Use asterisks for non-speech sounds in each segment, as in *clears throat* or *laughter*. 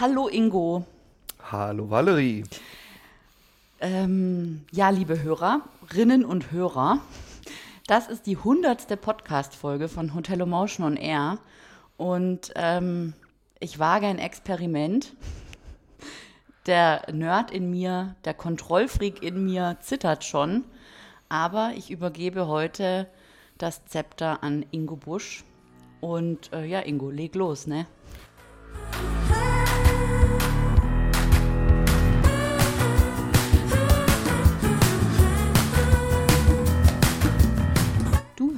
Hallo Ingo. Hallo Valerie. Ähm, ja, liebe Hörerinnen und Hörer, das ist die hundertste Podcast-Folge von Hotel Emotion on Air. Und ähm, ich wage ein Experiment. Der Nerd in mir, der Kontrollfreak in mir zittert schon. Aber ich übergebe heute das Zepter an Ingo Busch. Und äh, ja, Ingo, leg los, ne?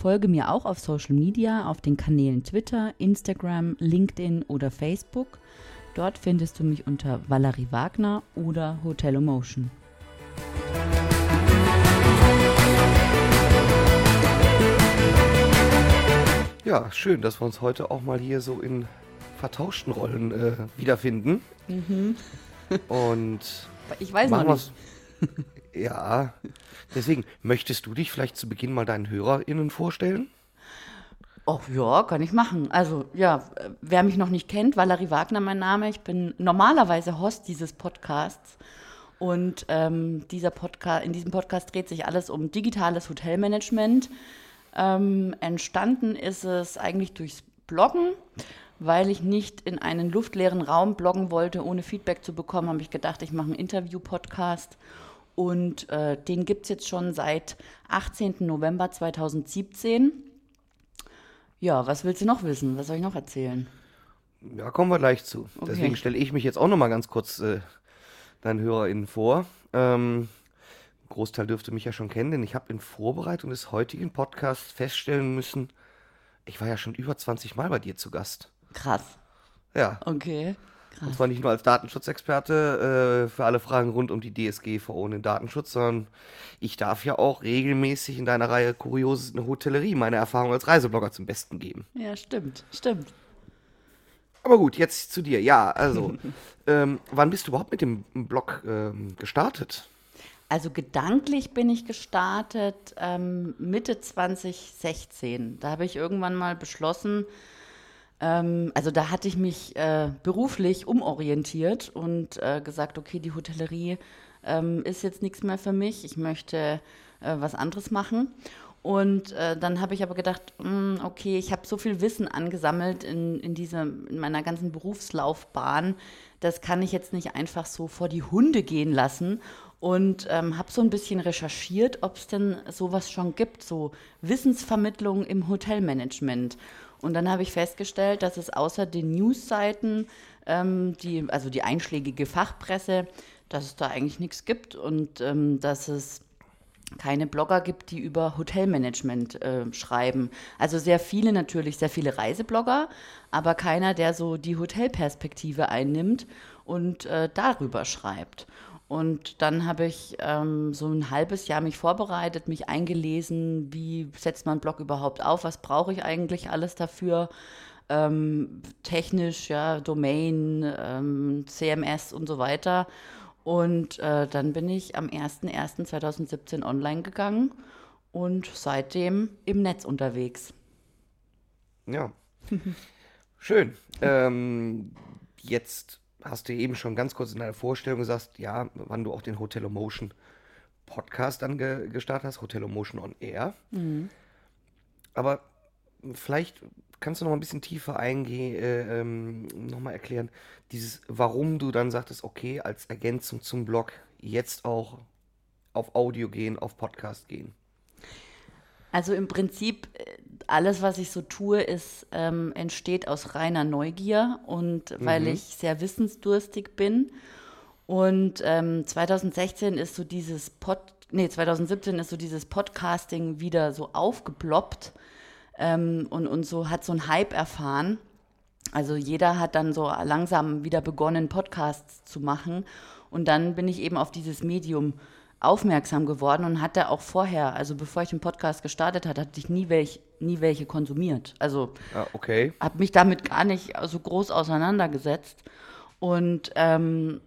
Folge mir auch auf Social Media, auf den Kanälen Twitter, Instagram, LinkedIn oder Facebook. Dort findest du mich unter Valerie Wagner oder Hotel Emotion. Ja, schön, dass wir uns heute auch mal hier so in vertauschten Rollen äh, wiederfinden. Mhm. Und *laughs* Ich weiß noch nicht. Ja, deswegen, möchtest du dich vielleicht zu Beginn mal deinen HörerInnen vorstellen? Oh ja, kann ich machen. Also ja, wer mich noch nicht kennt, Valerie Wagner mein Name. Ich bin normalerweise Host dieses Podcasts. Und ähm, dieser Podcast, in diesem Podcast dreht sich alles um digitales Hotelmanagement. Ähm, entstanden ist es eigentlich durchs Bloggen, weil ich nicht in einen luftleeren Raum bloggen wollte, ohne Feedback zu bekommen, habe ich gedacht, ich mache einen Interview-Podcast. Und äh, den gibt es jetzt schon seit 18. November 2017. Ja, was willst du noch wissen? Was soll ich noch erzählen? Ja, kommen wir gleich zu. Okay. Deswegen stelle ich mich jetzt auch noch mal ganz kurz äh, deinen HörerInnen vor. Ähm, ein Großteil dürfte mich ja schon kennen, denn ich habe in Vorbereitung des heutigen Podcasts feststellen müssen, ich war ja schon über 20 Mal bei dir zu Gast. Krass. Ja, Okay. Krass. und zwar nicht nur als Datenschutzexperte äh, für alle Fragen rund um die DSGVO und den Datenschutz, sondern ich darf ja auch regelmäßig in deiner Reihe Kurioses in der Hotellerie meine Erfahrung als Reiseblogger zum Besten geben. Ja, stimmt. Stimmt. Aber gut, jetzt zu dir. Ja, also, *laughs* ähm, wann bist du überhaupt mit dem Blog ähm, gestartet? Also gedanklich bin ich gestartet ähm, Mitte 2016. Da habe ich irgendwann mal beschlossen, ähm, also da hatte ich mich äh, beruflich umorientiert und äh, gesagt, okay, die Hotellerie ähm, ist jetzt nichts mehr für mich. Ich möchte äh, was anderes machen. Und äh, dann habe ich aber gedacht, mh, okay, ich habe so viel Wissen angesammelt in, in, diese, in meiner ganzen Berufslaufbahn, das kann ich jetzt nicht einfach so vor die Hunde gehen lassen. Und ähm, habe so ein bisschen recherchiert, ob es denn sowas schon gibt, so Wissensvermittlung im Hotelmanagement. Und dann habe ich festgestellt, dass es außer den Newsseiten, ähm, die, also die einschlägige Fachpresse, dass es da eigentlich nichts gibt und ähm, dass es keine Blogger gibt, die über Hotelmanagement äh, schreiben. Also sehr viele natürlich, sehr viele Reiseblogger, aber keiner, der so die Hotelperspektive einnimmt und äh, darüber schreibt. Und dann habe ich ähm, so ein halbes Jahr mich vorbereitet, mich eingelesen, wie setzt man Blog überhaupt auf, was brauche ich eigentlich alles dafür, ähm, technisch, ja, Domain, ähm, CMS und so weiter. Und äh, dann bin ich am 01.01.2017 online gegangen und seitdem im Netz unterwegs. Ja. *laughs* Schön. Ähm, jetzt hast du eben schon ganz kurz in deiner Vorstellung gesagt, ja, wann du auch den Hotel Emotion Podcast dann ge gestartet hast, Hotel Emotion on Air. Aber vielleicht kannst du noch mal ein bisschen tiefer eingehen, äh, ähm, noch mal erklären, dieses, warum du dann sagtest, okay, als Ergänzung zum Blog jetzt auch auf Audio gehen, auf Podcast gehen. Also im Prinzip, äh, alles, was ich so tue, ist, ähm, entsteht aus reiner Neugier und weil ich sehr wissensdurstig bin. Und ähm, 2016 ist so dieses Pod, nee, 2017 ist so dieses Podcasting wieder so aufgeploppt ähm, und, und so hat so einen Hype erfahren. Also jeder hat dann so langsam wieder begonnen, Podcasts zu machen. Und dann bin ich eben auf dieses Medium aufmerksam geworden und hatte auch vorher, also bevor ich den Podcast gestartet hatte, hatte ich nie, welch, nie welche konsumiert. Also ah, okay. habe mich damit gar nicht so groß auseinandergesetzt. Und ähm,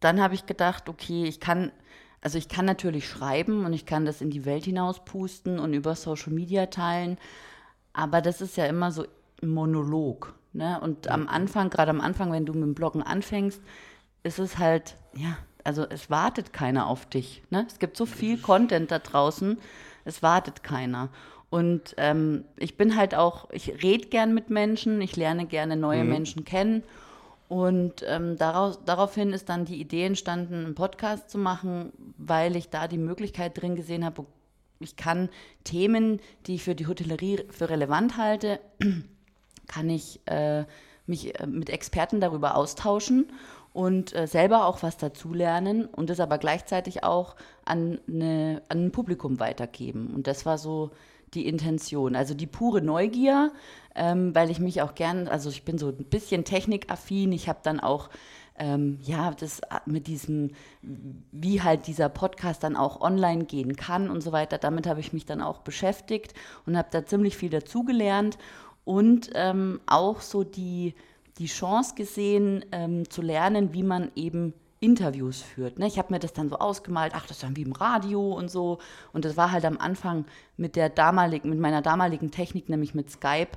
dann habe ich gedacht, okay, ich kann, also ich kann natürlich schreiben und ich kann das in die Welt hinaus pusten und über Social Media teilen, aber das ist ja immer so ein Monolog. Ne? Und am Anfang, gerade am Anfang, wenn du mit dem Bloggen anfängst, ist es halt, ja, also es wartet keiner auf dich. Ne? Es gibt so viel Content da draußen, es wartet keiner. Und ähm, ich bin halt auch, ich rede gern mit Menschen, ich lerne gerne neue mhm. Menschen kennen. Und ähm, daraus, daraufhin ist dann die Idee entstanden, einen Podcast zu machen, weil ich da die Möglichkeit drin gesehen habe, ich kann Themen, die ich für die Hotellerie für relevant halte, *clears throat* kann ich äh, mich äh, mit Experten darüber austauschen und äh, selber auch was dazulernen und das aber gleichzeitig auch an, eine, an ein Publikum weitergeben. Und das war so die Intention. Also die pure Neugier, ähm, weil ich mich auch gern, also ich bin so ein bisschen technikaffin, ich habe dann auch ähm, ja, das äh, mit diesem, wie halt dieser Podcast dann auch online gehen kann und so weiter, damit habe ich mich dann auch beschäftigt und habe da ziemlich viel dazugelernt und ähm, auch so die, die Chance gesehen, ähm, zu lernen, wie man eben Interviews führt. Ne? Ich habe mir das dann so ausgemalt, ach, das ist dann wie im Radio und so. Und das war halt am Anfang mit der damaligen, mit meiner damaligen Technik, nämlich mit Skype,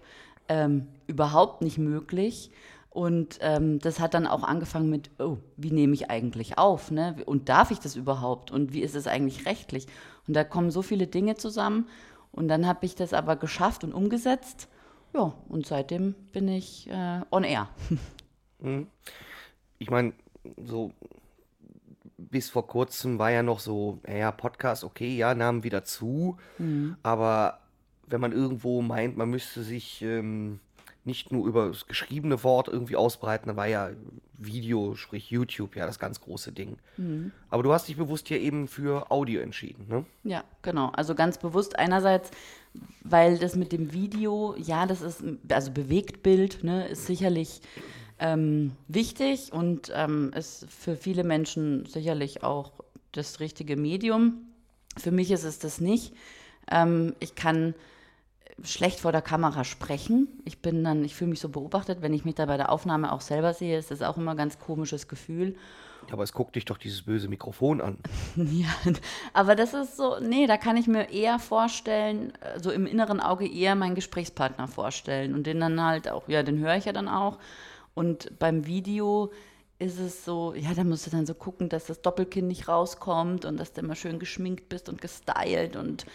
ähm, überhaupt nicht möglich. Und ähm, das hat dann auch angefangen mit, oh, wie nehme ich eigentlich auf? Ne? Und darf ich das überhaupt? Und wie ist es eigentlich rechtlich? Und da kommen so viele Dinge zusammen. Und dann habe ich das aber geschafft und umgesetzt. Ja, und seitdem bin ich äh, on air. *laughs* Mhm. Ich meine, so bis vor kurzem war ja noch so, naja, Podcast, okay, ja, nahmen wieder zu. Mhm. Aber wenn man irgendwo meint, man müsste sich ähm, nicht nur über das geschriebene Wort irgendwie ausbreiten, dann war ja Video, sprich YouTube, ja das ganz große Ding. Mhm. Aber du hast dich bewusst hier eben für Audio entschieden, ne? Ja, genau. Also ganz bewusst einerseits, weil das mit dem Video, ja, das ist, also Bewegtbild, ne, ist sicherlich ähm, wichtig und ähm, ist für viele Menschen sicherlich auch das richtige Medium. Für mich ist es das nicht. Ähm, ich kann schlecht vor der Kamera sprechen. Ich bin dann, ich fühle mich so beobachtet, wenn ich mich da bei der Aufnahme auch selber sehe, ist das auch immer ein ganz komisches Gefühl. Ja, aber es guckt dich doch dieses böse Mikrofon an. *laughs* ja, aber das ist so, nee, da kann ich mir eher vorstellen, so im inneren Auge eher meinen Gesprächspartner vorstellen und den dann halt auch, ja, den höre ich ja dann auch. Und beim Video ist es so, ja, da musst du dann so gucken, dass das Doppelkinn nicht rauskommt und dass du immer schön geschminkt bist und gestylt und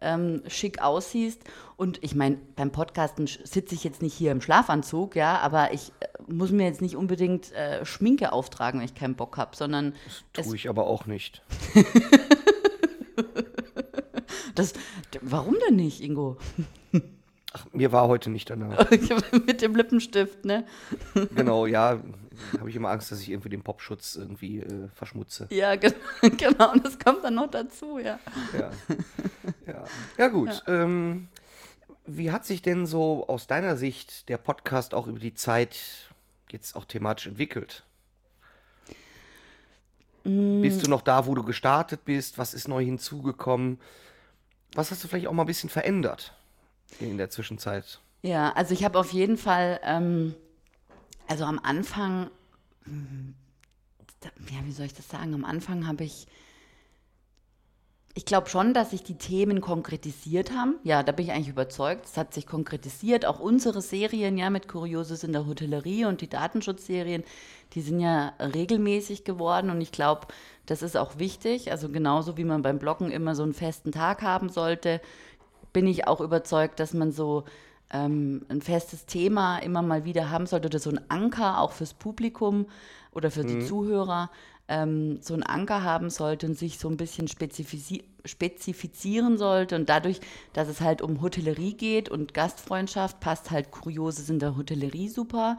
ähm, schick aussiehst. Und ich meine, beim Podcasten sitze ich jetzt nicht hier im Schlafanzug, ja, aber ich äh, muss mir jetzt nicht unbedingt äh, Schminke auftragen, wenn ich keinen Bock habe, sondern. Das tue ich aber auch nicht. *laughs* das, warum denn nicht, Ingo? Ach, mir war heute nicht danach. *laughs* Mit dem Lippenstift, ne? genau, ja. Habe ich immer Angst, dass ich irgendwie den Popschutz irgendwie äh, verschmutze. Ja, ge *laughs* genau. Und das kommt dann noch dazu, ja. Ja, ja. ja gut. Ja. Ähm, wie hat sich denn so aus deiner Sicht der Podcast auch über die Zeit jetzt auch thematisch entwickelt? Mm. Bist du noch da, wo du gestartet bist? Was ist neu hinzugekommen? Was hast du vielleicht auch mal ein bisschen verändert? in der Zwischenzeit? Ja, also ich habe auf jeden Fall, ähm, also am Anfang, ja, wie soll ich das sagen? Am Anfang habe ich, ich glaube schon, dass sich die Themen konkretisiert haben. Ja, da bin ich eigentlich überzeugt. Es hat sich konkretisiert. Auch unsere Serien, ja, mit Kurioses in der Hotellerie und die Datenschutzserien, die sind ja regelmäßig geworden. Und ich glaube, das ist auch wichtig. Also genauso wie man beim Bloggen immer so einen festen Tag haben sollte, bin ich auch überzeugt, dass man so ähm, ein festes Thema immer mal wieder haben sollte oder so ein Anker auch fürs Publikum oder für mhm. die Zuhörer ähm, so ein Anker haben sollte und sich so ein bisschen spezifizieren sollte. Und dadurch, dass es halt um Hotellerie geht und Gastfreundschaft, passt halt Kurioses in der Hotellerie super.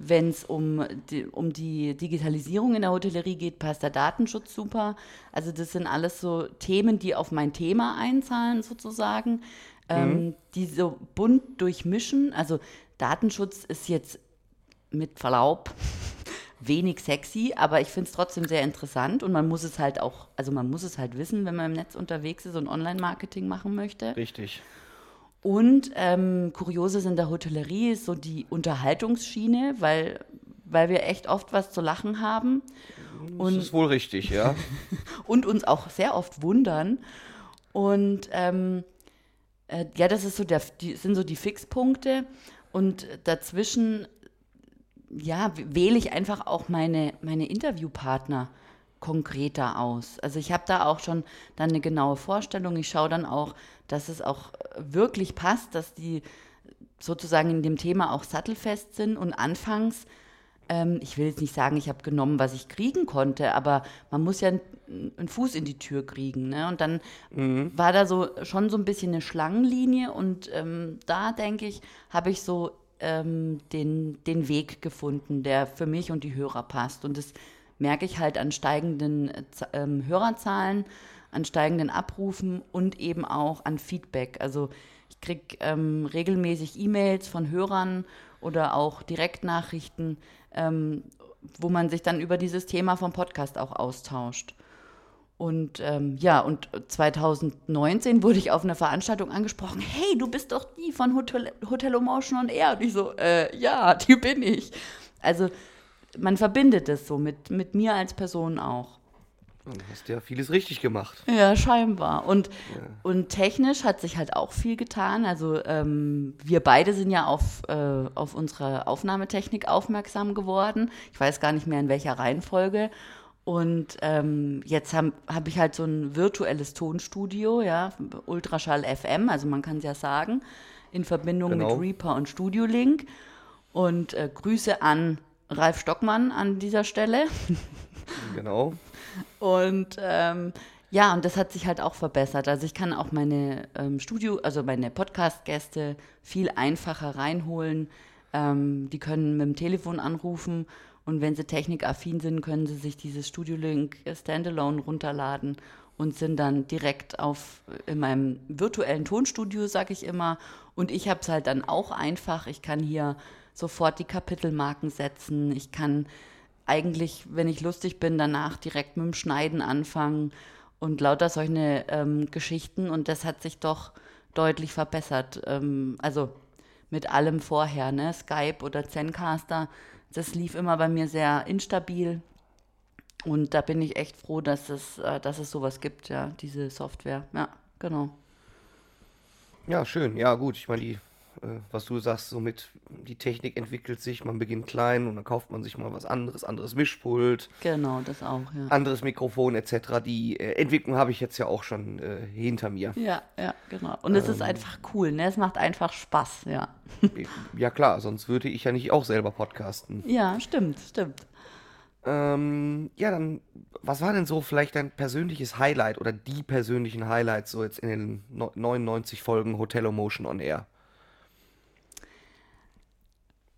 Wenn es um die, um die Digitalisierung in der Hotellerie geht, passt der Datenschutz super. Also das sind alles so Themen, die auf mein Thema einzahlen sozusagen, mhm. ähm, die so bunt durchmischen. Also Datenschutz ist jetzt mit Verlaub *laughs* wenig sexy, aber ich finde es trotzdem sehr interessant und man muss es halt auch, also man muss es halt wissen, wenn man im Netz unterwegs ist und Online-Marketing machen möchte. Richtig. Und ähm, Kurioses in der Hotellerie ist so die Unterhaltungsschiene, weil, weil wir echt oft was zu lachen haben. Und, das ist wohl richtig, ja. *laughs* und uns auch sehr oft wundern. Und ähm, äh, ja, das ist so der, die, sind so die Fixpunkte. Und dazwischen ja, wähle ich einfach auch meine, meine Interviewpartner konkreter aus. Also ich habe da auch schon dann eine genaue Vorstellung. Ich schaue dann auch, dass es auch wirklich passt, dass die sozusagen in dem Thema auch sattelfest sind und anfangs ähm, ich will jetzt nicht sagen, ich habe genommen, was ich kriegen konnte, aber man muss ja einen Fuß in die Tür kriegen. Ne? Und dann mhm. war da so schon so ein bisschen eine Schlangenlinie und ähm, da denke ich, habe ich so ähm, den, den Weg gefunden, der für mich und die Hörer passt. Und das merke ich halt an steigenden ähm, Hörerzahlen, an steigenden Abrufen und eben auch an Feedback. Also ich kriege ähm, regelmäßig E-Mails von Hörern oder auch Direktnachrichten, ähm, wo man sich dann über dieses Thema vom Podcast auch austauscht. Und ähm, ja, und 2019 wurde ich auf einer Veranstaltung angesprochen, hey, du bist doch die von Hotel, Hotel Emotion on Air. Und ich so, äh, ja, die bin ich. Also man verbindet es so mit, mit mir als Person auch. Du hast ja vieles richtig gemacht. Ja, scheinbar. Und, ja. und technisch hat sich halt auch viel getan. Also ähm, wir beide sind ja auf, äh, auf unsere Aufnahmetechnik aufmerksam geworden. Ich weiß gar nicht mehr in welcher Reihenfolge. Und ähm, jetzt habe hab ich halt so ein virtuelles Tonstudio, ja, Ultraschall FM, also man kann es ja sagen, in Verbindung genau. mit Reaper und Studio Link. Und äh, Grüße an Ralf Stockmann an dieser Stelle. *laughs* Genau. und ähm, ja, und das hat sich halt auch verbessert. Also ich kann auch meine ähm, Studio, also meine Podcast-Gäste viel einfacher reinholen. Ähm, die können mit dem Telefon anrufen und wenn sie technikaffin sind, können sie sich dieses Studio Link Standalone runterladen und sind dann direkt auf in meinem virtuellen Tonstudio, sag ich immer. Und ich habe es halt dann auch einfach. Ich kann hier sofort die Kapitelmarken setzen. Ich kann eigentlich, wenn ich lustig bin, danach direkt mit dem Schneiden anfangen und lauter solche ähm, Geschichten. Und das hat sich doch deutlich verbessert. Ähm, also mit allem vorher, ne? Skype oder Zencaster das lief immer bei mir sehr instabil. Und da bin ich echt froh, dass es, äh, dass es sowas gibt, ja, diese Software. Ja, genau. Ja, schön. Ja, gut. Ich meine, die, was du sagst, somit die Technik entwickelt sich, man beginnt klein und dann kauft man sich mal was anderes, anderes Mischpult. Genau, das auch, ja. Anderes Mikrofon etc. Die äh, Entwicklung habe ich jetzt ja auch schon äh, hinter mir. Ja, ja, genau. Und es ist ähm. einfach cool, ne? Es macht einfach Spaß, ja. Ja, klar, sonst würde ich ja nicht auch selber podcasten. Ja, stimmt, stimmt. Ähm, ja, dann, was war denn so vielleicht dein persönliches Highlight oder die persönlichen Highlights so jetzt in den 99 Folgen Hotel Motion on Air?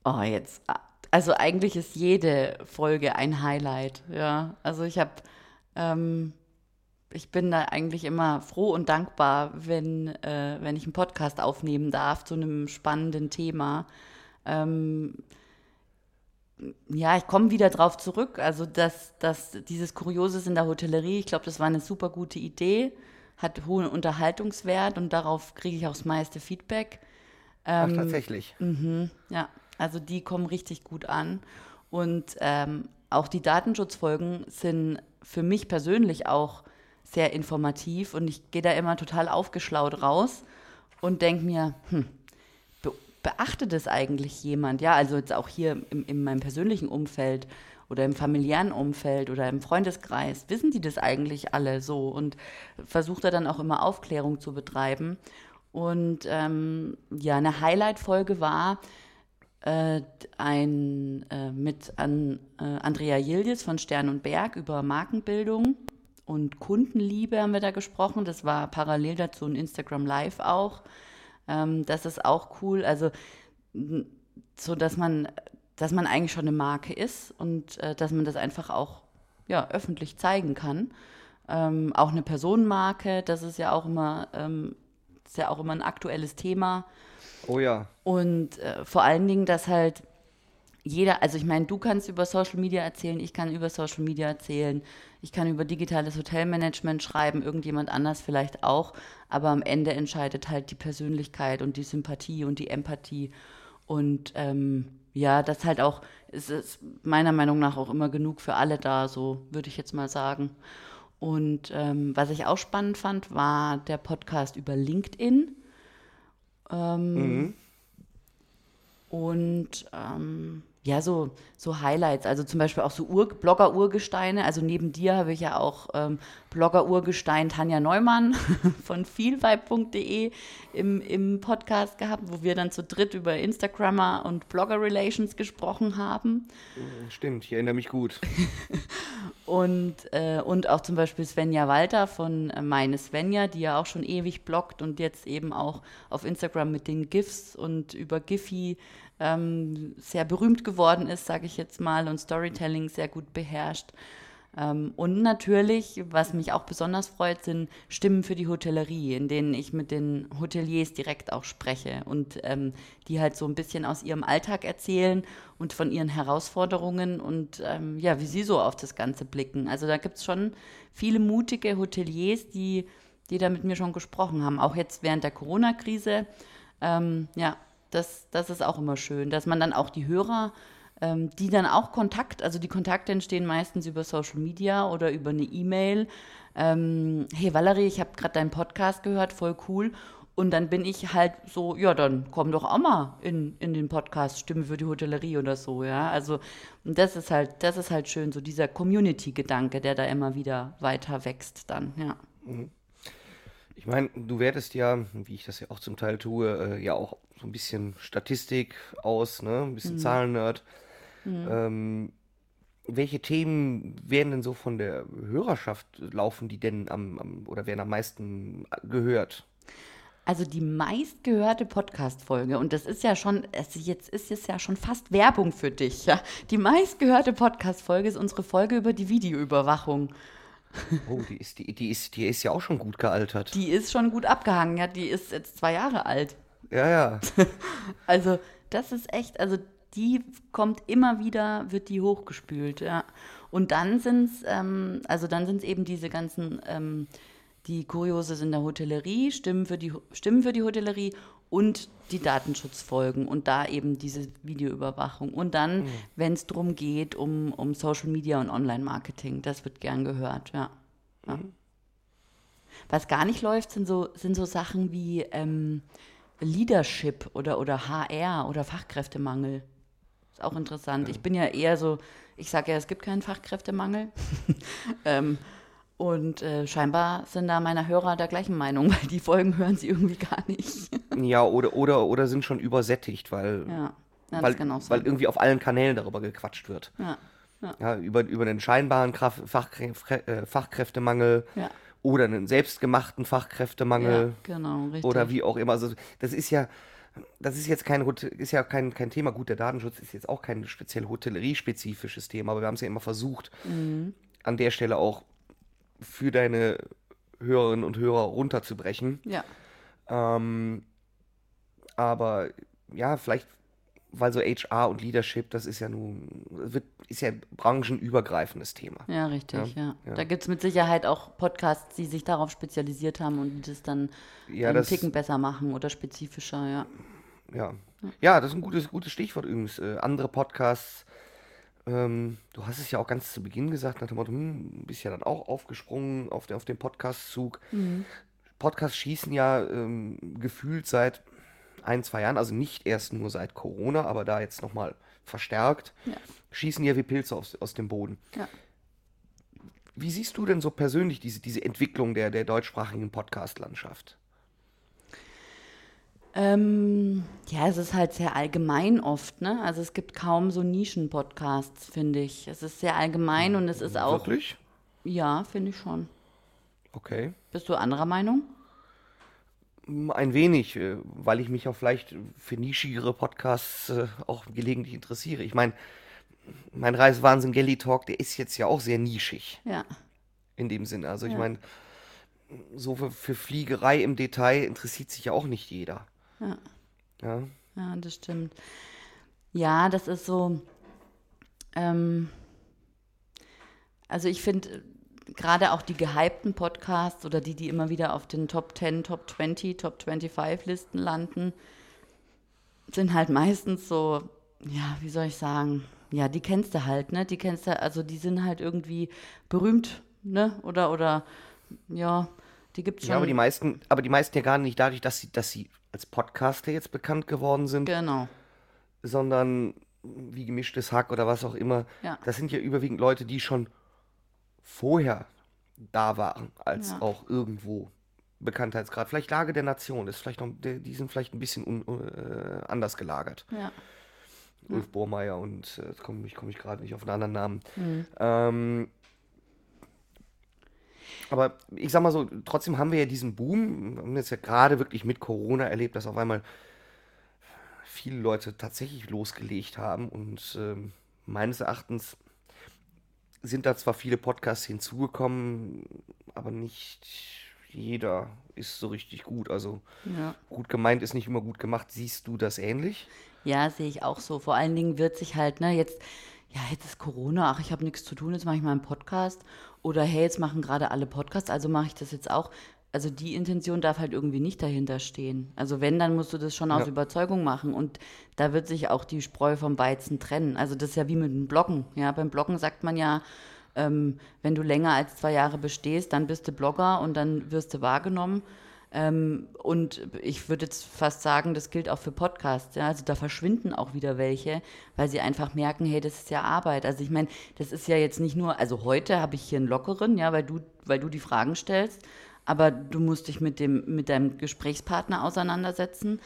Oh, jetzt. Also eigentlich ist jede Folge ein Highlight, ja. Also ich habe, ähm, ich bin da eigentlich immer froh und dankbar, wenn, äh, wenn ich einen Podcast aufnehmen darf zu einem spannenden Thema. Ähm, ja, ich komme wieder drauf zurück. Also, dass, dass dieses Kurioses in der Hotellerie, ich glaube, das war eine super gute Idee, hat hohen Unterhaltungswert und darauf kriege ich auch das meiste Feedback. Ähm, Ach, tatsächlich. Mhm, ja, also die kommen richtig gut an. Und ähm, auch die Datenschutzfolgen sind für mich persönlich auch sehr informativ und ich gehe da immer total aufgeschlaut raus und denke mir, hm, be beachtet das eigentlich jemand? Ja, also jetzt auch hier im, in meinem persönlichen Umfeld oder im familiären Umfeld oder im Freundeskreis, wissen die das eigentlich alle so und versucht er dann auch immer Aufklärung zu betreiben. Und ähm, ja, eine Highlight-Folge war, äh, ein, äh, mit an, äh, Andrea Yildiz von Stern und Berg über Markenbildung und Kundenliebe haben wir da gesprochen. Das war parallel dazu ein Instagram Live auch. Ähm, das ist auch cool. Also so, dass man, dass man eigentlich schon eine Marke ist und äh, dass man das einfach auch ja, öffentlich zeigen kann. Ähm, auch eine Personenmarke, das ist ja auch immer, ähm, ist ja auch immer ein aktuelles Thema. Oh ja. Und äh, vor allen Dingen, dass halt jeder, also ich meine, du kannst über Social Media erzählen, ich kann über Social Media erzählen, ich kann über digitales Hotelmanagement schreiben, irgendjemand anders vielleicht auch, aber am Ende entscheidet halt die Persönlichkeit und die Sympathie und die Empathie und ähm, ja, das halt auch, es ist meiner Meinung nach auch immer genug für alle da, so würde ich jetzt mal sagen. Und ähm, was ich auch spannend fand, war der Podcast über LinkedIn. Ähm, mhm. Und ähm, ja, so, so Highlights, also zum Beispiel auch so Ur Blogger-Urgesteine. Also neben dir habe ich ja auch ähm, Blogger-Urgestein Tanja Neumann *laughs* von feelvibe.de im, im Podcast gehabt, wo wir dann zu dritt über Instagrammer und Blogger-Relations gesprochen haben. Stimmt, ich erinnere mich gut. *laughs* und, äh, und auch zum Beispiel Svenja Walter von äh, Meine Svenja, die ja auch schon ewig bloggt und jetzt eben auch auf Instagram mit den GIFs und über Giphy ähm, sehr berühmt geworden ist, sage ich jetzt mal, und Storytelling sehr gut beherrscht. Ähm, und natürlich, was mich auch besonders freut, sind Stimmen für die Hotellerie, in denen ich mit den Hoteliers direkt auch spreche und ähm, die halt so ein bisschen aus ihrem Alltag erzählen und von ihren Herausforderungen und ähm, ja, wie sie so auf das Ganze blicken. Also da gibt es schon viele mutige Hoteliers, die, die da mit mir schon gesprochen haben, auch jetzt während der Corona-Krise. Ähm, ja, das, das ist auch immer schön, dass man dann auch die Hörer, ähm, die dann auch Kontakt, also die Kontakte entstehen meistens über Social Media oder über eine E-Mail. Ähm, hey Valerie, ich habe gerade deinen Podcast gehört, voll cool. Und dann bin ich halt so, ja, dann komm doch auch mal in, in den Podcast Stimme für die Hotellerie oder so, ja. Also das ist halt, das ist halt schön, so dieser Community-Gedanke, der da immer wieder weiter wächst dann, ja. Mhm. Ich meine, du wertest ja, wie ich das ja auch zum Teil tue, äh, ja auch so ein bisschen Statistik aus, ne? Ein bisschen mhm. Zahlennerd. Mhm. Ähm, welche Themen werden denn so von der Hörerschaft laufen, die denn am, am oder werden am meisten gehört? Also die meistgehörte Podcast-Folge, und das ist ja schon, also jetzt ist es ja schon fast Werbung für dich, ja. Die meistgehörte Podcast-Folge ist unsere Folge über die Videoüberwachung. Oh, die ist, die, die, ist, die ist ja auch schon gut gealtert. Die ist schon gut abgehangen, ja. Die ist jetzt zwei Jahre alt. Ja, ja. *laughs* also, das ist echt, also die kommt immer wieder, wird die hochgespült, ja. Und dann sind es, ähm, also dann sind es eben diese ganzen, ähm, die Kuriose in der Hotellerie, Stimmen für die, Stimmen für die Hotellerie und die Datenschutzfolgen und da eben diese Videoüberwachung. Und dann, mhm. wenn es darum geht, um, um Social Media und Online-Marketing, das wird gern gehört, ja. ja. Mhm. Was gar nicht läuft, sind so, sind so Sachen wie ähm, Leadership oder, oder HR oder Fachkräftemangel. Ist auch interessant. Ja. Ich bin ja eher so, ich sage ja, es gibt keinen Fachkräftemangel. *laughs* ähm, und äh, scheinbar sind da meine Hörer der gleichen Meinung, weil die Folgen hören sie irgendwie gar nicht. *laughs* ja, oder, oder, oder sind schon übersättigt, weil, ja, ja, weil, weil irgendwie auf allen Kanälen darüber gequatscht wird. Ja, ja. über, über den scheinbaren Kraft, Fachkrä äh, Fachkräftemangel oder einen selbstgemachten Fachkräftemangel. Genau, richtig. Oder wie auch immer. Also das ist ja, das ist jetzt kein, ist ja kein, kein Thema. Gut, der Datenschutz ist jetzt auch kein speziell hotellerie-spezifisches Thema, aber wir haben es ja immer versucht, mhm. an der Stelle auch für deine Hörerinnen und Hörer runterzubrechen. Ja. Ähm, aber ja, vielleicht, weil so HR und Leadership, das ist ja nun, wird, ist ja branchenübergreifendes Thema. Ja, richtig, ja. ja. ja. Da gibt es mit Sicherheit auch Podcasts, die sich darauf spezialisiert haben und das dann ja, einen Ticken besser machen oder spezifischer, ja. Ja. Ja, das ist ein gutes, gutes Stichwort übrigens. Äh, andere Podcasts ähm, du hast es ja auch ganz zu Beginn gesagt, nach dem Motto, hm, bist ja dann auch aufgesprungen auf, der, auf den Podcast-Zug. Mhm. Podcasts schießen ja ähm, gefühlt seit ein, zwei Jahren, also nicht erst nur seit Corona, aber da jetzt nochmal verstärkt, ja. schießen ja wie Pilze aus, aus dem Boden. Ja. Wie siehst du denn so persönlich diese, diese Entwicklung der, der deutschsprachigen Podcast-Landschaft? Ähm, ja, es ist halt sehr allgemein oft, ne? Also es gibt kaum so Nischen-Podcasts, finde ich. Es ist sehr allgemein und es ist auch. Wirklich? Ja, finde ich schon. Okay. Bist du anderer Meinung? Ein wenig, äh, weil ich mich auch vielleicht für nischigere Podcasts äh, auch gelegentlich interessiere. Ich meine, mein Reisewahnsinn Gelly Talk, der ist jetzt ja auch sehr nischig. Ja. In dem Sinne. Also ich ja. meine, so für, für Fliegerei im Detail interessiert sich ja auch nicht jeder. Ja. Ja, ja das stimmt. Ja, das ist so. Ähm, also ich finde gerade auch die gehypten Podcasts oder die, die immer wieder auf den Top 10, Top 20, Top 25 Listen landen, sind halt meistens so, ja, wie soll ich sagen, ja, die kennst du halt, ne? Die kennst du, also die sind halt irgendwie berühmt, ne? Oder, oder, ja, die gibt's schon. Ja, aber die meisten, aber die meisten ja gar nicht dadurch, dass sie, dass sie als Podcaster jetzt bekannt geworden sind, Genau. sondern wie gemischtes Hack oder was auch immer. Ja. Das sind ja überwiegend Leute, die schon vorher da waren, als Ja. auch irgendwo Bekanntheitsgrad. Vielleicht Lage der Nation ist vielleicht noch, die sind vielleicht ein bisschen un, äh, anders gelagert. Ja. Ulf Bormeier und äh, jetzt komme ich, komm ich gerade nicht auf einen anderen Namen. Mhm. Ähm, aber ich sag mal so, trotzdem haben wir ja diesen Boom, wir haben jetzt ja gerade wirklich mit Corona erlebt, dass auf einmal viele Leute tatsächlich losgelegt haben und ähm, meines Erachtens sind da zwar viele Podcasts hinzugekommen, aber nicht jeder ist so richtig gut. Also Ja. gut gemeint ist nicht immer gut gemacht. Siehst du das ähnlich? Ja, sehe ich auch so. Vor allen Dingen wird sich halt, ne, jetzt, ja, jetzt ist Corona, ach, ich habe nichts zu tun, jetzt mache ich mal einen Podcast. Oder hey, jetzt machen gerade alle Podcasts, also mache ich das jetzt auch. Also die Intention darf halt irgendwie nicht dahinter stehen. Also wenn, dann musst du das schon aus Ja. Überzeugung machen. Und da wird sich auch die Spreu vom Weizen trennen. Also das ist ja wie mit dem Bloggen. Ja, beim Bloggen sagt man ja, ähm, wenn du länger als zwei Jahre bestehst, dann bist du Blogger und dann wirst du wahrgenommen. Ähm, und ich würde jetzt fast sagen, das gilt auch für Podcasts. Ja? Also da verschwinden auch wieder welche, weil sie einfach merken, hey, das ist ja Arbeit. Also ich meine, das ist ja jetzt nicht nur, also heute habe ich hier einen lockeren, ja, weil du, weil du die Fragen stellst, aber du musst dich mit dem, mit deinem Gesprächspartner auseinandersetzen,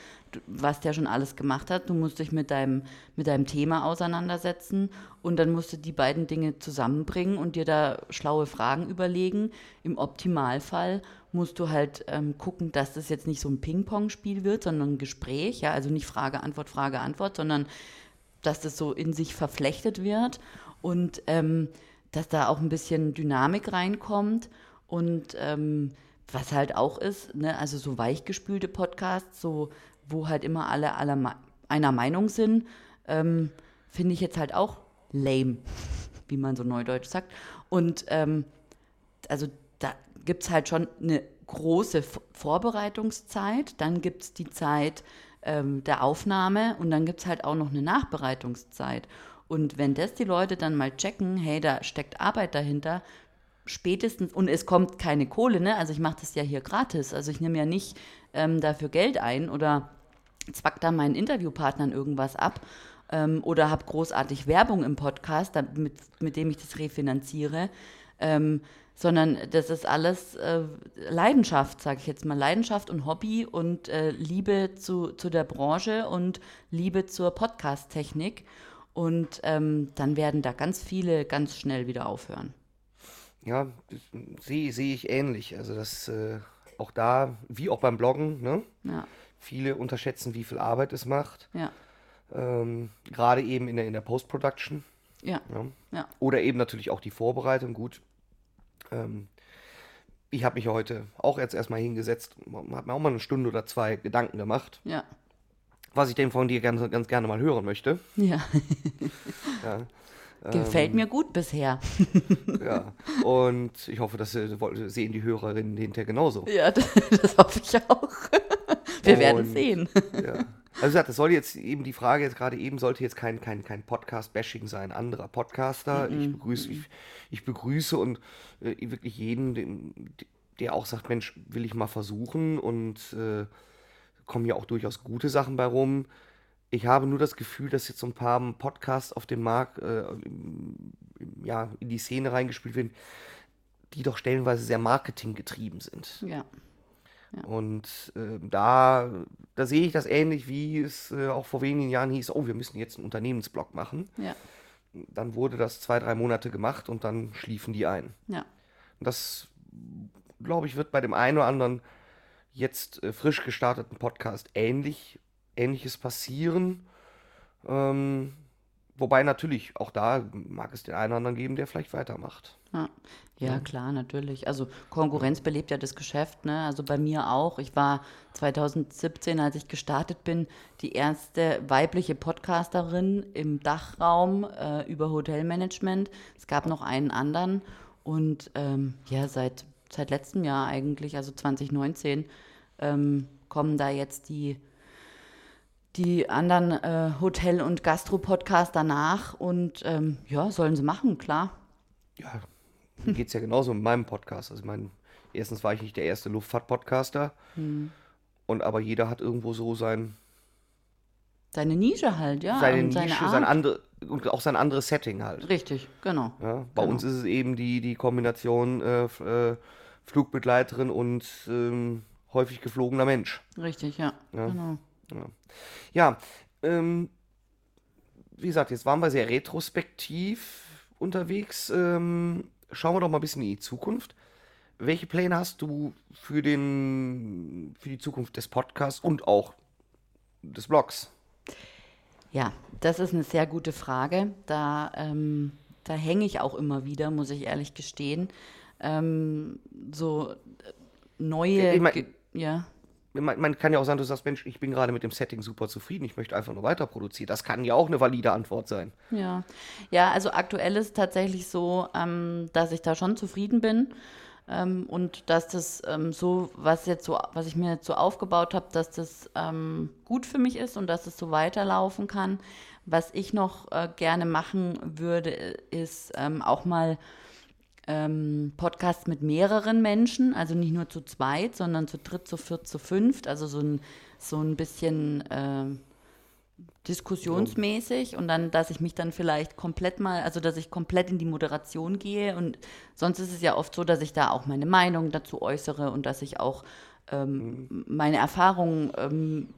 was der schon alles gemacht hat. Du musst dich mit deinem, mit deinem Thema auseinandersetzen und dann musst du die beiden Dinge zusammenbringen und dir da schlaue Fragen überlegen. Im Optimalfall musst du halt ähm, gucken, dass das jetzt nicht so ein Ping-Pong-Spiel wird, sondern ein Gespräch, ja, also nicht Frage, Antwort, Frage, Antwort, sondern dass das so in sich verflechtet wird und ähm, dass da auch ein bisschen Dynamik reinkommt und ähm, was halt auch ist, ne, also so weichgespülte Podcasts, so wo halt immer alle, alle einer Meinung sind, ähm, finde ich jetzt halt auch lame, wie man so neudeutsch sagt. Und ähm, also da gibt es halt schon eine große Vorbereitungszeit, dann gibt es die Zeit ähm, der Aufnahme und dann gibt es halt auch noch eine Nachbereitungszeit. Und wenn das die Leute dann mal checken, hey, da steckt Arbeit dahinter, spätestens, und es kommt keine Kohle, ne? Also ich mache das ja hier gratis. Also ich nehme ja nicht ähm, dafür Geld ein oder zwack da meinen Interviewpartnern irgendwas ab ähm, oder habe großartig Werbung im Podcast, damit, mit dem ich das refinanziere, ähm, sondern das ist alles äh, Leidenschaft, sage ich jetzt mal, Leidenschaft und Hobby und äh, Liebe zu, zu der Branche und Liebe zur Podcast-Technik. Und ähm, dann werden da ganz viele ganz schnell wieder aufhören. Ja, das sehe sehe ich ähnlich. Also das äh, auch da, wie auch beim Bloggen, ne? Ja, Viele unterschätzen, wie viel Arbeit es macht. ja, Ähm, gerade eben in der, in der Post-Production. ja, Ja. ja, Oder eben natürlich auch die Vorbereitung. Gut. Ähm, ich habe mich heute auch jetzt erstmal hingesetzt, habe mir auch mal eine Stunde oder zwei Gedanken gemacht, ja, was ich denn von dir ganz, ganz gerne mal hören möchte. ja. Ja. *laughs* Gefällt mir gut bisher. *laughs* Ja. Und ich hoffe, das äh, sehen die Hörerinnen hinterher genauso. Ja, das, *laughs* das hoffe ich auch. Wir werden Und- sehen. Ja. Also gesagt, das soll jetzt eben die Frage jetzt gerade eben sollte jetzt kein, kein, kein Podcast-Bashing sein, anderer Podcaster. Ich begrüße, ich, ich begrüße und äh, wirklich jeden, den, der auch sagt, Mensch, will ich mal versuchen und äh, kommen ja auch durchaus gute Sachen bei rum. Ich habe nur das Gefühl, dass jetzt so ein paar Podcasts auf den Markt, äh, ja, in die Szene reingespielt werden, die doch stellenweise sehr marketinggetrieben sind. Ja, Und äh, da, da sehe ich das ähnlich, wie es äh, auch vor wenigen Jahren hieß, oh, wir müssen jetzt einen Unternehmensblog machen. ja, Dann wurde das zwei, drei Monate gemacht und dann schliefen die ein. ja, Und das, glaube ich, wird bei dem einen oder anderen jetzt äh, frisch gestarteten Podcast ähnlich, ähnliches passieren. Ähm, Wobei natürlich auch da mag es den einen oder anderen geben, der vielleicht weitermacht. Ja. ja, klar, natürlich. Also Konkurrenz belebt ja das Geschäft, ne? Also bei mir auch. Ich war 2017, als ich gestartet bin, die erste weibliche Podcasterin im Dachraum äh, über Hotelmanagement. Es gab noch einen anderen und ähm, ja, seit, seit letztem Jahr eigentlich, also 2019, ähm, kommen da jetzt die die anderen äh, Hotel- und Gastro-Podcaster nach und ähm, ja, sollen sie machen, klar. Ja, geht es ja genauso mit meinem Podcast. Also ich meine, erstens war ich nicht der erste Luftfahrt-Podcaster Hm. und aber jeder hat irgendwo so sein, Seine Nische halt, ja. seine und Nische, seine sein andere und auch sein anderes Setting halt. Richtig, genau. Ja, bei Genau. uns ist es eben die, die Kombination äh, äh, Flugbegleiterin und ähm, häufig geflogener Mensch. Richtig, ja. Ja. Genau. Ja, ähm, wie gesagt, jetzt waren wir sehr retrospektiv unterwegs. Ähm, schauen wir doch mal ein bisschen in die Zukunft. Welche Pläne hast du für den, für die Zukunft des Podcasts und auch des Blogs? Ja, das ist eine sehr gute Frage. Da, ähm, da hänge ich auch immer wieder, muss ich ehrlich gestehen. Ähm, so äh, neue. Ich mein- ja. Man, man kann ja auch sagen, du sagst, Mensch, ich bin gerade mit dem Setting super zufrieden, ich möchte einfach nur weiter produzieren. Das kann ja auch eine valide Antwort sein. Ja, ja, also aktuell ist tatsächlich so, ähm, dass ich da schon zufrieden bin ähm, und dass das ähm, so, was jetzt so, was ich mir jetzt so aufgebaut habe, dass das ähm, gut für mich ist und dass es so weiterlaufen kann. Was ich noch äh, gerne machen würde, ist ähm, auch mal ähm, Podcasts mit mehreren Menschen, also nicht nur zu zweit, sondern zu dritt, zu viert, zu fünft, also so ein, so ein bisschen ähm, diskussionsmäßig. Und dann, dass ich mich dann vielleicht komplett mal, also dass ich komplett in die Moderation gehe. Und sonst ist es ja oft so, dass ich da auch meine Meinung dazu äußere und dass ich auch ähm, meine Erfahrungen ähm,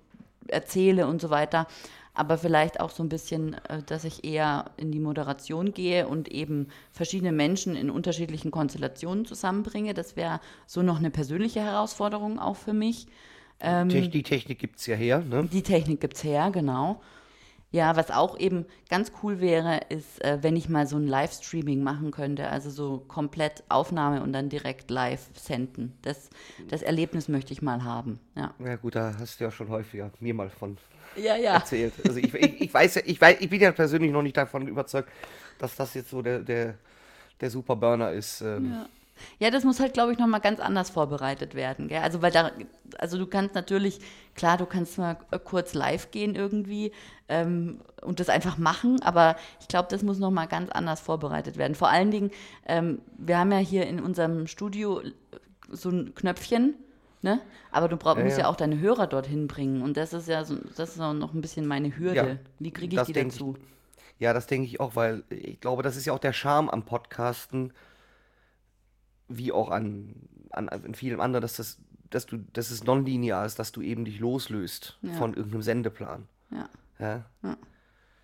erzähle und so weiter. Aber vielleicht auch so ein bisschen, äh, dass ich eher in die Moderation gehe und eben verschiedene Menschen in unterschiedlichen Konstellationen zusammenbringe. Das wäre so noch eine persönliche Herausforderung auch für mich. Ähm, die Technik gibt es ja her, ne? die Technik gibt's her, genau. Ja, was auch eben ganz cool wäre, ist, äh, wenn ich mal so ein Livestreaming machen könnte, also so komplett Aufnahme und dann direkt live senden. Das, das Erlebnis möchte ich mal haben. Ja, Ja gut, da hast du ja schon häufiger mir mal von ja. ja. erzählt. Also ich, ich, ich weiß ja, ich weiß, ich bin ja persönlich noch nicht davon überzeugt, dass das jetzt so der, der, der Super Burner ist. Ähm, Ja. Ja, das muss halt, glaube ich, nochmal ganz anders vorbereitet werden. Gell? Also, weil da, also du kannst natürlich, klar, du kannst mal äh, kurz live gehen irgendwie ähm, und das einfach machen, aber ich glaube, das muss nochmal ganz anders vorbereitet werden. Vor allen Dingen, ähm, wir haben ja hier in unserem Studio äh, so ein Knöpfchen, ne? Aber du brauch, Ja, musst ja ja. auch deine Hörer dorthin bringen und das ist ja so, das ist auch noch ein bisschen meine Hürde. Ja, Wie kriege ich das die denk ich. dazu? Ja, das denke ich auch, weil ich glaube, das ist ja auch der Charme am Podcasten, wie auch an, an, an vielen anderen, dass das, dass du, dass es nonlinear ist, dass du eben dich loslöst Ja. von irgendeinem Sendeplan. Ja. Ja? Ja.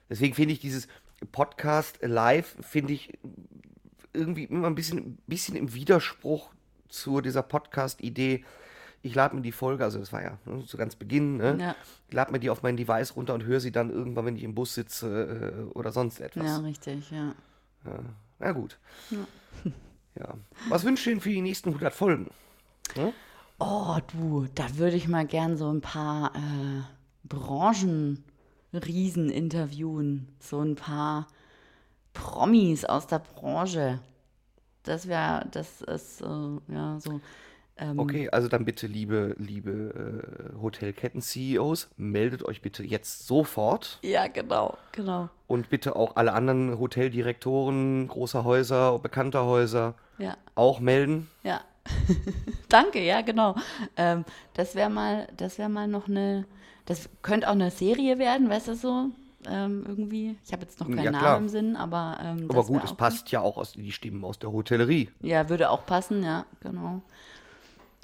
Deswegen finde ich dieses Podcast live, finde ich irgendwie immer ein bisschen, bisschen im Widerspruch zu dieser Podcast-Idee. Ich lade mir die Folge, also das war ja ne, zu ganz Beginn, ne? Ja. ich lade mir die auf mein Device runter und höre sie dann irgendwann, wenn ich im Bus sitze äh, oder sonst etwas. ja, richtig, ja. Na gut. Ja. *laughs* Was wünschst du denn für die nächsten 100 Folgen? Oh, du, da würde ich mal gern so ein paar äh, Branchenriesen interviewen. So ein paar Promis aus der Branche. Das wäre, das ist, äh, ja, so. Ähm, Okay, also dann bitte, liebe, liebe äh, Hotelketten-CEOs, meldet euch bitte jetzt sofort. Ja, genau, genau. Und bitte auch alle anderen Hoteldirektoren großer Häuser, bekannter Häuser Ja, auch melden. ja. *laughs* Danke, ja, genau. Ähm, das wäre mal, das wäre mal noch eine, das könnte auch eine Serie werden, weißt du so? Ähm, irgendwie. Ich habe jetzt noch keinen Ja, Namen im Sinn, aber. Ähm, Aber gut, es passt ja auch aus die Stimmen aus der Hotellerie. Ja, würde auch passen, ja, genau.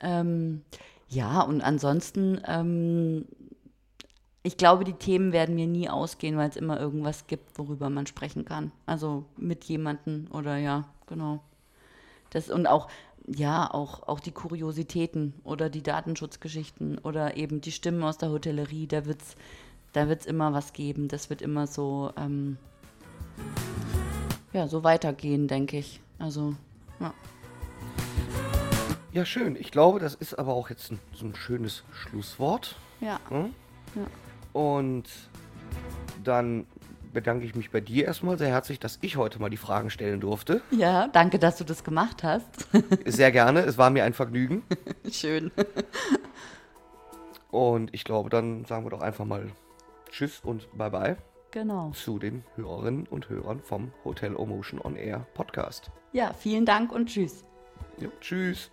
Ähm, ja, und ansonsten, ähm, ich glaube, die Themen werden mir nie ausgehen, weil es immer irgendwas gibt, worüber man sprechen kann. Also mit jemandem oder ja, genau. Das, und auch, ja, auch, auch die Kuriositäten oder die Datenschutzgeschichten oder eben die Stimmen aus der Hotellerie, da wird's, da wird's immer was geben. Das wird immer so, ähm, ja, so weitergehen, denke ich. Also, ja. Ja, schön. Ich glaube, das ist aber auch jetzt ein, so ein schönes Schlusswort. Ja. Ne? Ja. Und dann bedanke ich mich bei dir erstmal sehr herzlich, dass ich heute mal die Fragen stellen durfte. Ja, danke, dass du das gemacht hast. *laughs* Sehr gerne. Es war mir ein Vergnügen. Schön. Und ich glaube, dann sagen wir doch einfach mal Tschüss und Bye-bye Genau. zu den Hörerinnen und Hörern vom Hotel Omotion On Air Podcast. Ja, vielen Dank und tschüss. Jo, tschüss.